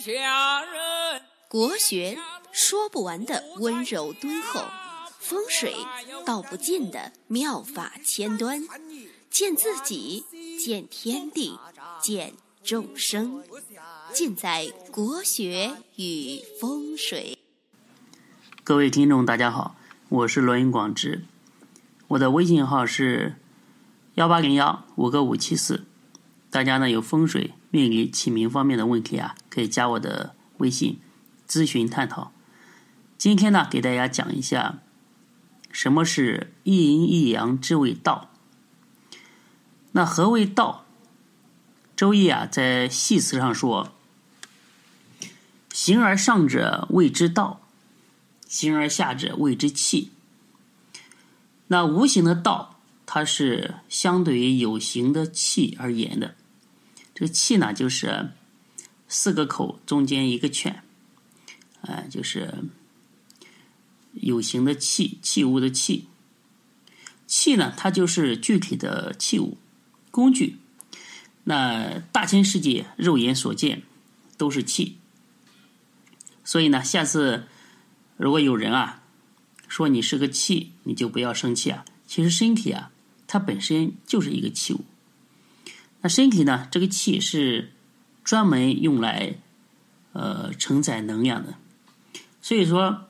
下人。国学说不完的温柔敦厚，风水道不尽的妙法千端，见自己，见天地，见众生，尽在国学与风水。各位听众，大家好，我是罗云广之，我的微信号是幺八零幺五个五七四。大家呢有风水、命理、起名方面的问题啊，可以加我的微信咨询探讨。今天呢，给大家讲一下什么是一阴一阳之谓道。那何谓道？周易啊，在系辞上说：“形而上者谓之道，形而下者谓之气。”那无形的道，它是相对于有形的气而言的。这气呢，就是四个口中间一个圈，呃，就是有形的气，器物的气。气呢，它就是具体的器物、工具。那大千世界，肉眼所见都是气。所以呢，下次如果有人啊说你是个气，你就不要生气啊。其实身体啊，它本身就是一个器物。那身体呢？这个气是专门用来呃承载能量的，所以说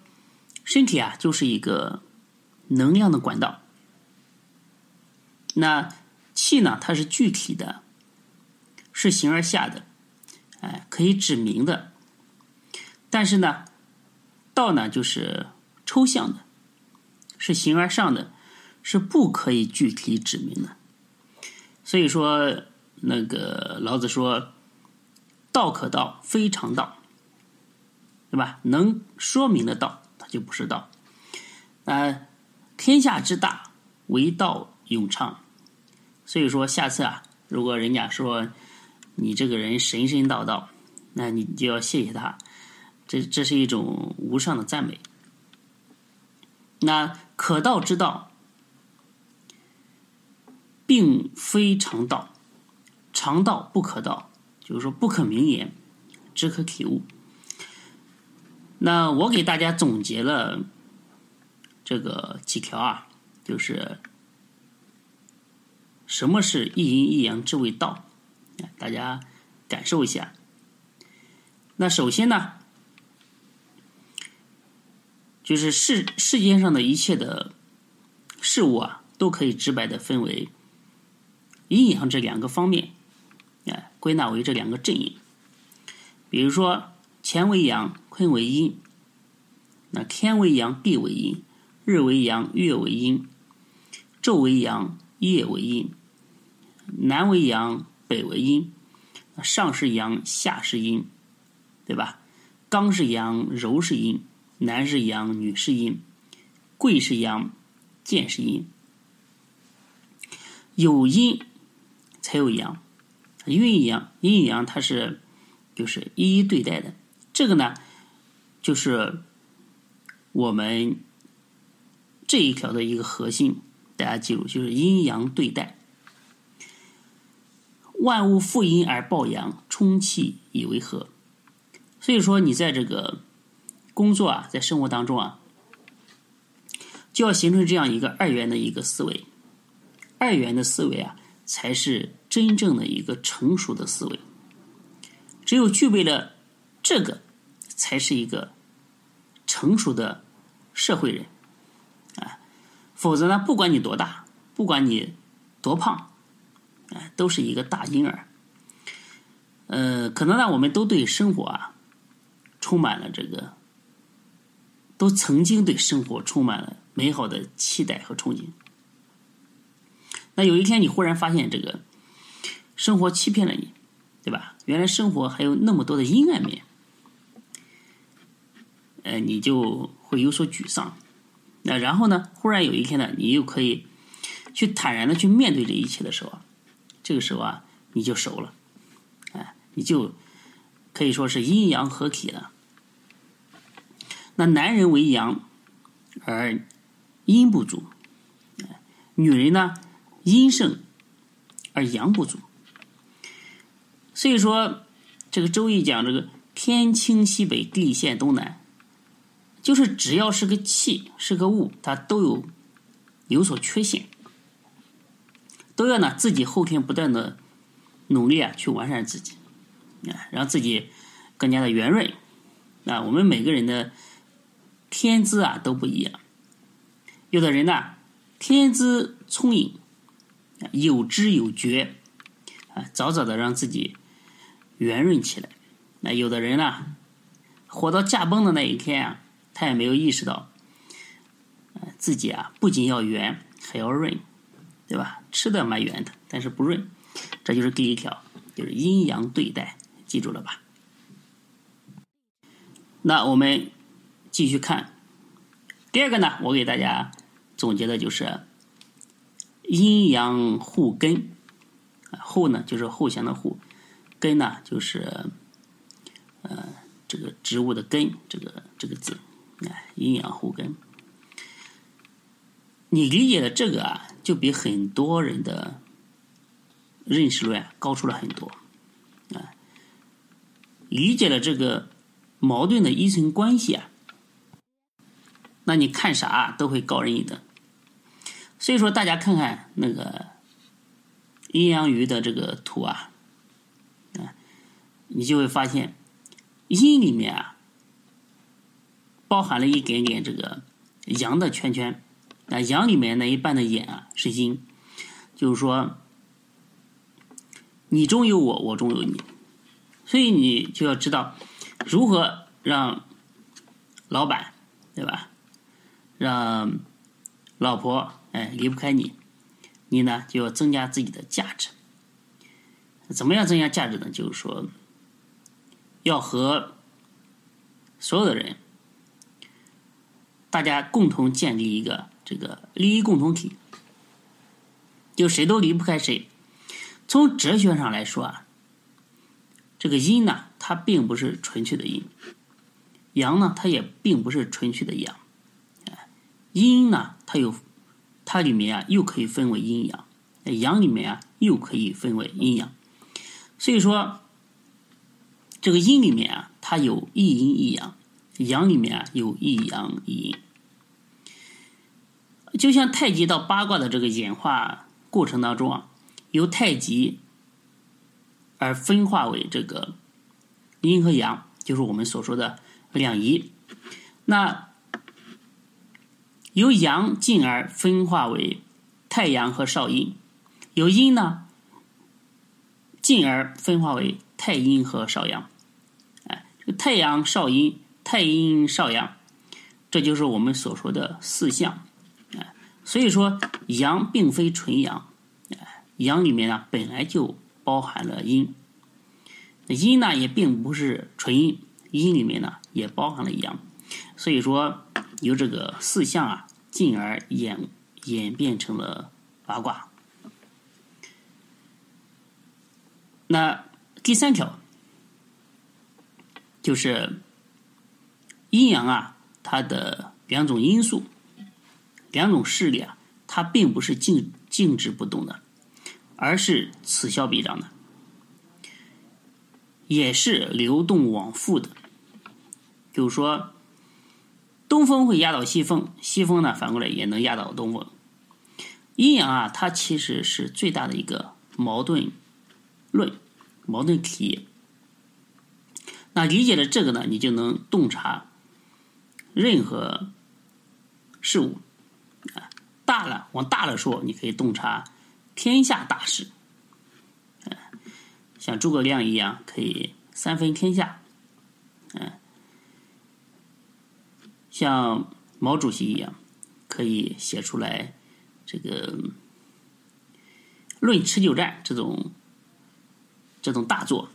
身体啊就是一个能量的管道。那气呢？它是具体的，是形而下的，哎，可以指明的。但是呢，道呢就是抽象的，是形而上的，是不可以具体指明的。所以说。那个老子说：“道可道，非常道，对吧？能说明的道，它就不是道。啊，天下之大，唯道永昌。所以说，下次啊，如果人家说你这个人神神道道，那你就要谢谢他，这这是一种无上的赞美。那可道之道，并非常道。”常道不可道，就是说不可名言，只可体悟。那我给大家总结了这个几条啊，就是什么是一阴一阳之谓道，大家感受一下。那首先呢，就是世世间上的一切的事物啊，都可以直白的分为阴阳这两个方面。归纳为这两个阵营。比如说，乾为阳，坤为阴。那天为阳，地为阴；日为阳，月为阴；昼为阳，夜为阴；南为阳，北为阴；上是阳，下是阴，对吧？刚是阳，柔是阴；男是阳，女是阴；贵是阳，贱是阴。有阴才有阳。阴阳，阴阳，它是就是一一对待的。这个呢，就是我们这一条的一个核心。大家记住，就是阴阳对待。万物负阴而抱阳，充气以为和。所以说，你在这个工作啊，在生活当中啊，就要形成这样一个二元的一个思维。二元的思维啊，才是。真正的一个成熟的思维，只有具备了这个，才是一个成熟的社会人，啊，否则呢，不管你多大，不管你多胖，哎，都是一个大婴儿。呃，可能呢，我们都对生活啊，充满了这个，都曾经对生活充满了美好的期待和憧憬。那有一天，你忽然发现这个。生活欺骗了你，对吧？原来生活还有那么多的阴暗面，呃，你就会有所沮丧。那然后呢？忽然有一天呢，你又可以去坦然的去面对这一切的时候，这个时候啊，你就熟了，哎，你就可以说是阴阳合体了。那男人为阳，而阴不足；女人呢，阴盛而阳不足。所以说，这个《周易》讲这个“天清西北，地陷东南，就是只要是个气，是个物，它都有有所缺陷，都要呢自己后天不断的努力啊，去完善自己，啊，让自己更加的圆润。啊，我们每个人的天资啊都不一样，有的人呢天资聪颖，有知有觉，啊，早早的让自己圆润起来。那有的人呢，活到驾崩的那一天啊，他也没有意识到，自己啊不仅要圆，还要润，对吧？吃的蛮圆的，但是不润，这就是第一条，就是阴阳对待，记住了吧？那我们继续看第二个呢，我给大家总结的就是阴阳互根，互呢就是互相的互，根呢就是。呃，这个植物的根，这个这个字，啊，阴阳互根。你理解的这个啊，就比很多人的认识论高出了很多啊。理解了这个矛盾的依存关系啊，那你看啥都会高人一等。所以说，大家看看那个阴阳鱼的这个图，啊，你就会发现。阴里面啊，包含了一点点这个阳的圈圈，那，阳里面那一半的眼啊是阴，就是说你中有我，我中有你，所以你就要知道如何让老板对吧，让老婆哎离不开你，你呢就要增加自己的价值，怎么样增加价值呢？就是说。要和所有的人，大家共同建立一个这个利益共同体，就谁都离不开谁。从哲学上来说啊，这个阴呢，它并不是纯粹的阴；阳呢，它也并不是纯粹的阳。阴呢，它有它里面啊，又可以分为阴阳；阳里面啊，又可以分为阴阳。所以说。这个阴里面啊，它有一阴一阳；阳里面啊，有一阳一阴。就像太极到八卦的这个演化过程当中啊，由太极而分化为这个阴和阳，就是我们所说的两仪。那由阳进而分化为太阳和少阴，由阴呢进而分化为。太阴和少阳，哎，这个太阳少阴，太阴少阳，这就是我们所说的四象，哎，所以说阳并非纯阳，哎，阳里面呢本来就包含了阴，阴呢也并不是纯阴，阴里面呢也包含了阳，所以说由这个四象啊，进而演演变成了八卦，那。第三条就是阴阳啊，它的两种因素、两种势力啊，它并不是静静止不动的，而是此消彼长的，也是流动往复的。就是说，东风会压倒西风，西风呢反过来也能压倒东风。阴阳啊，它其实是最大的一个矛盾论。矛盾体，那理解了这个呢，你就能洞察任何事物啊。大了，往大了说，你可以洞察天下大事，像诸葛亮一样，可以三分天下，嗯，像毛主席一样，可以写出来这个《论持久战》这种。这种大作，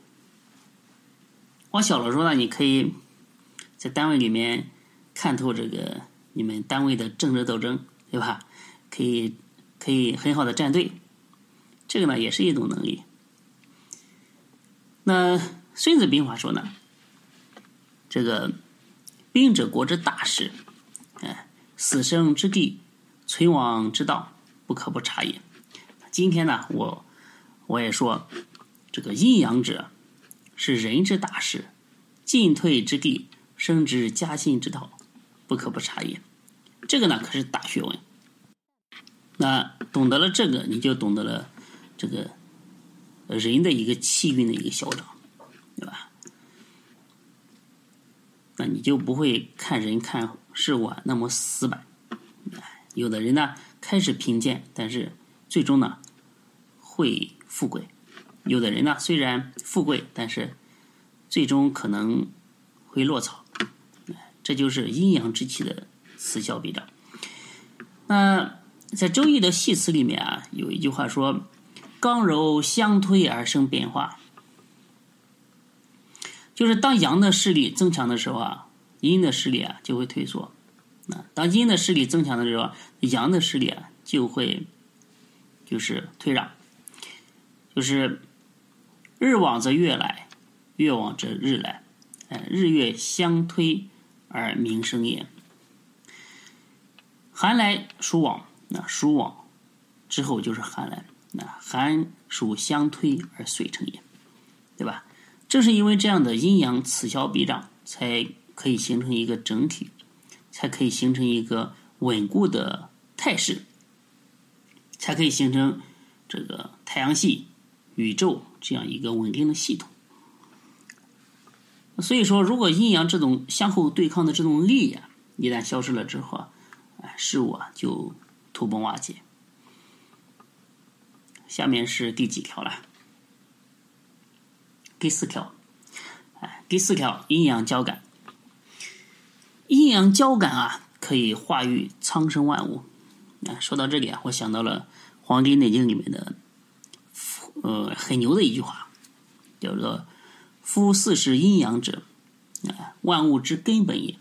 往小了说呢，你可以在单位里面看透这个你们单位的政治斗争，对吧？可以可以很好的站队，这个呢也是一种能力。那《孙子兵法》说呢，这个兵者，国之大事，哎，死生之地，存亡之道，不可不察也。今天呢，我我也说。这个阴阳者是人之大事，进退之地，升职加薪之道，不可不察也。这个呢，可是大学问。那懂得了这个，你就懂得了这个人的一个气运的一个消长，对吧？那你就不会看人看事物啊那么死板。有的人呢，开始贫贱，但是最终呢会富贵；有的人呢，虽然富贵，但是最终可能会落草。这就是阴阳之气的此消彼长。那在《周易》的系辞里面啊，有一句话说：“刚柔相推而生变化。”就是当阳的势力增强的时候啊，阴的势力啊就会退缩；那当阴的势力增强的时候，阳的势力啊就会就是退让。就是日往则月来，月往则日来，哎，日月相推而民生也。寒来暑往，那暑往之后就是寒来，那寒暑相推而遂成也，对吧？正是因为这样的阴阳此消彼长，才可以形成一个整体，才可以形成一个稳固的态势，才可以形成这个太阳系、宇宙这样一个稳定的系统。所以说，如果阴阳这种相互对抗的这种力呀，一旦消失了之后啊。事物啊，就土崩瓦解。下面是第几条了？第四条，哎，第四条，阴阳交感。阴阳交感啊，可以化育苍生万物。啊，说到这里啊，我想到了《黄帝内经》里面的，呃，很牛的一句话，叫做“夫四时阴阳者，啊，万物之根本也”。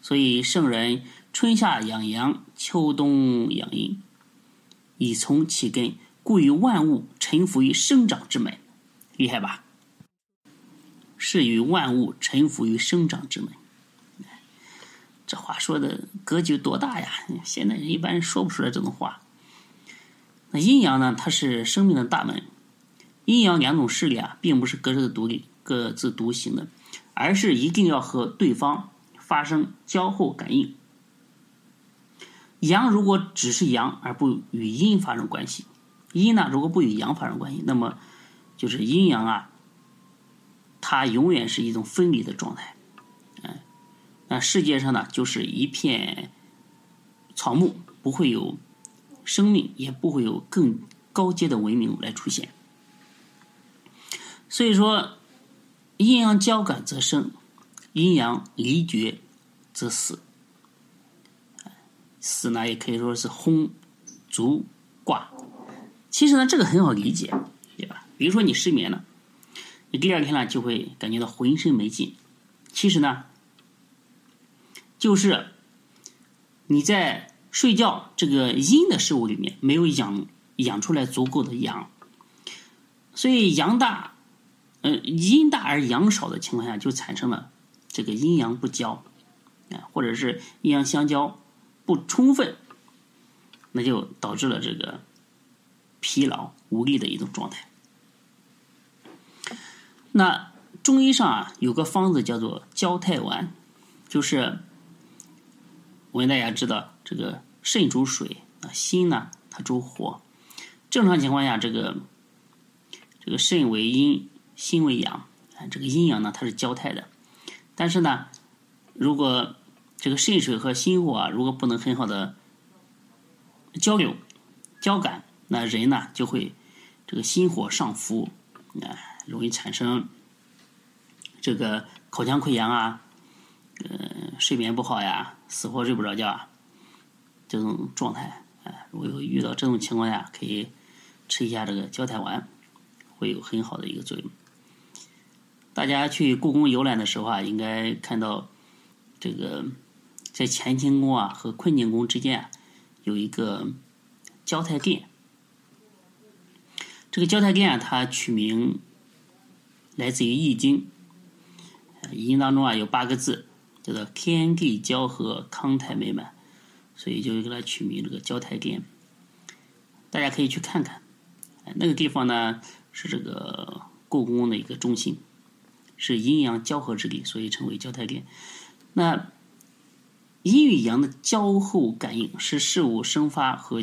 所以圣人。春夏养阳，秋冬养阴，以从其根，故与万物臣服于生长之门，厉害吧？是与万物臣服于生长之门。这话说的格局多大呀？现在人一般说不出来这种话。那阴阳呢？它是生命的大门。阴阳两种势力啊，并不是各自独立、各自独行的，而是一定要和对方发生交互感应。阳如果只是阳而不与阴发生关系，阴呢如果不与阳发生关系，那么就是阴阳啊，它永远是一种分离的状态。嗯，那世界上呢就是一片草木，不会有生命，也不会有更高阶的文明来出现。所以说，阴阳交感则生，阴阳离绝则死。死呢，也可以说是轰、足、挂。其实呢，这个很好理解，对吧？比如说你失眠了，你第二天呢就会感觉到浑身没劲。其实呢，就是你在睡觉这个阴的事物里面没有养养出来足够的阳，所以阳大，呃，阴大而阳少的情况下，就产生了这个阴阳不交，啊，或者是阴阳相交。不充分，那就导致了这个疲劳无力的一种状态。那中医上啊有个方子叫做交泰丸，就是我跟大家知道，这个肾主水啊，心呢它主火。正常情况下，这个这个肾为阴，心为阳，啊，这个阴阳呢它是交泰的。但是呢，如果这个肾水和心火啊，如果不能很好的交流、交感，那人呢就会这个心火上浮，啊，容易产生这个口腔溃疡啊，呃，睡眠不好呀，死活睡不着觉啊，这种状态，哎，如果有遇到这种情况下，可以吃一下这个胶泰丸，会有很好的一个作用。大家去故宫游览的时候啊，应该看到这个。在乾清宫啊和坤宁宫之间啊，有一个交泰殿。这个交泰殿啊，它取名来自于《易经》，易经当中啊有八个字，叫做“天地交合，康泰美满”，所以就给它取名这个交泰殿。大家可以去看看，那个地方呢是这个故宫的一个中心，是阴阳交合之力，所以称为交泰点。那阴与阳的交互感应是事物生发和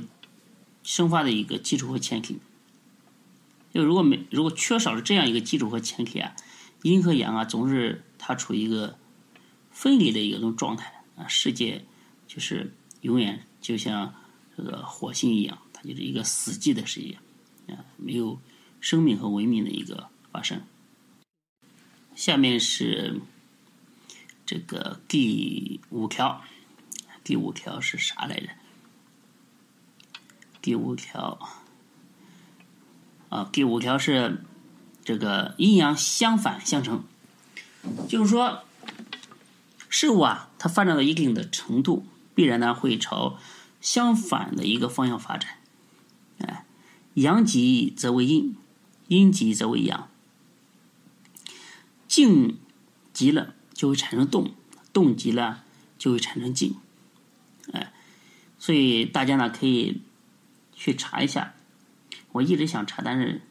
生发的一个基础和前提。就如果没如果缺少了这样一个基础和前提啊，阴和阳啊总是它处于一个分离的一种状态啊，世界就是永远就像这个火星一样，它就是一个死寂的世界啊，没有生命和文明的一个发生。下面是这个第五条，第五条是啥来着？第五条啊，第五条是这个阴阳相反相成，就是说事物啊，它发展到一定的程度，必然呢会朝相反的一个方向发展。哎，阳极则为阴，阴极则为阳。静极了就会产生动，动极了就会产生静，哎，所以大家呢可以去查一下。我一直想查，但是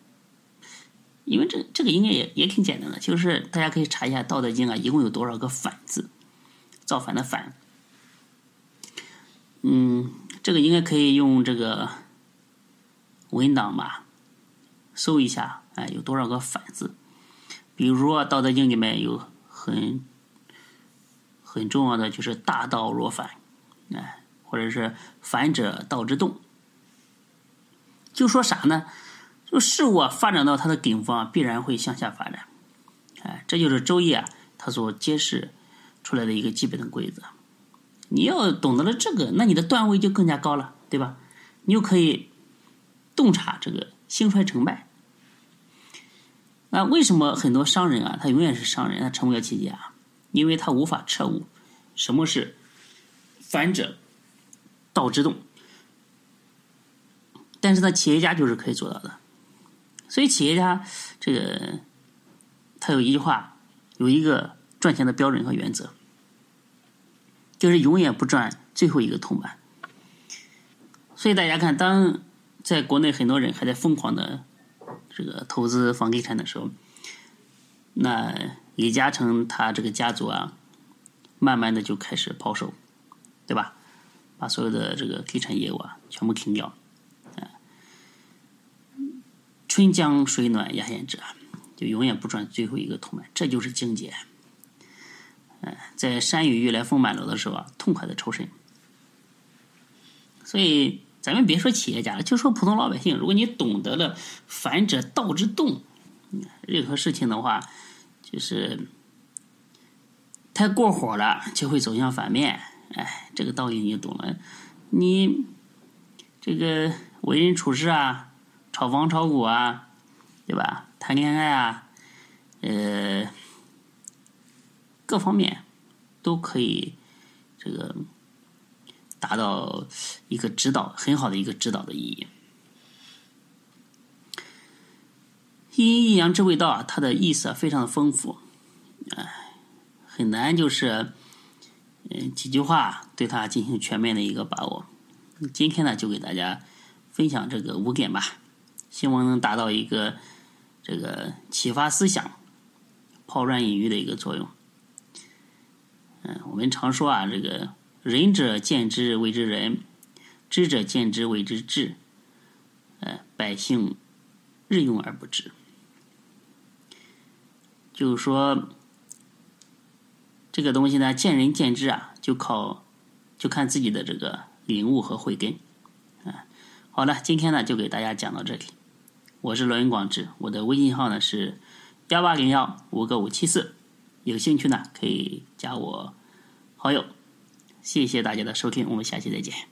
因为这这个应该也也挺简单的，就是大家可以查一下《道德经》啊，一共有多少个反字？造反的反，嗯，这个应该可以用这个文档吧，搜一下，哎，有多少个反字？比如说《道德经》里面有很很重要的，就是“大道若反”，哎，或者是“反者道之动”，就说啥呢？就事物啊发展到它的顶峰，啊必然会向下发展，哎，这就是《周易》啊它所揭示出来的一个基本的规则。你要懂得了这个，那你的段位就更加高了，对吧？你又可以洞察这个兴衰成败。那为什么很多商人啊，他永远是商人，他成不了企业家？因为他无法彻悟什么是反者道之动。但是呢，企业家就是可以做到的。所以企业家这个他有一句话，有一个赚钱的标准和原则，就是永远不赚最后一个铜板。所以大家看，当在国内很多人还在疯狂的。这个投资房地产的时候，那李嘉诚他这个家族啊，慢慢的就开始抛售，对吧？把所有的这个地产业务啊全部停掉，啊，春江水暖鸭先知啊，就永远不赚最后一个铜板，这就是境界。嗯，在山雨欲来风满楼的时候啊，痛快的抽身。所以。咱们别说企业家了，就说普通老百姓，如果你懂得了“反者道之动”，任何事情的话，就是太过火了，就会走向反面。哎，这个道理你懂了。你这个为人处事啊，炒房炒股啊，对吧？谈恋爱啊，呃，各方面都可以这个。达到一个指导很好的一个指导的意义。阴阴阳之谓道啊，它的意思非常的丰富，哎，很难就是嗯几句话对它进行全面的一个把握。今天呢，就给大家分享这个五点吧，希望能达到一个这个启发思想、抛砖引玉的一个作用。嗯，我们常说啊，这个。仁者见之谓之仁，知者见之谓之智。呃，百姓日用而不知，就是说这个东西呢，见仁见智啊，就靠就看自己的这个领悟和慧根。啊，好了，今天呢就给大家讲到这里。我是罗云广志，我的微信号呢是幺八零幺五个五七四，有兴趣呢可以加我好友。谢谢大家的收听，我们下期再见。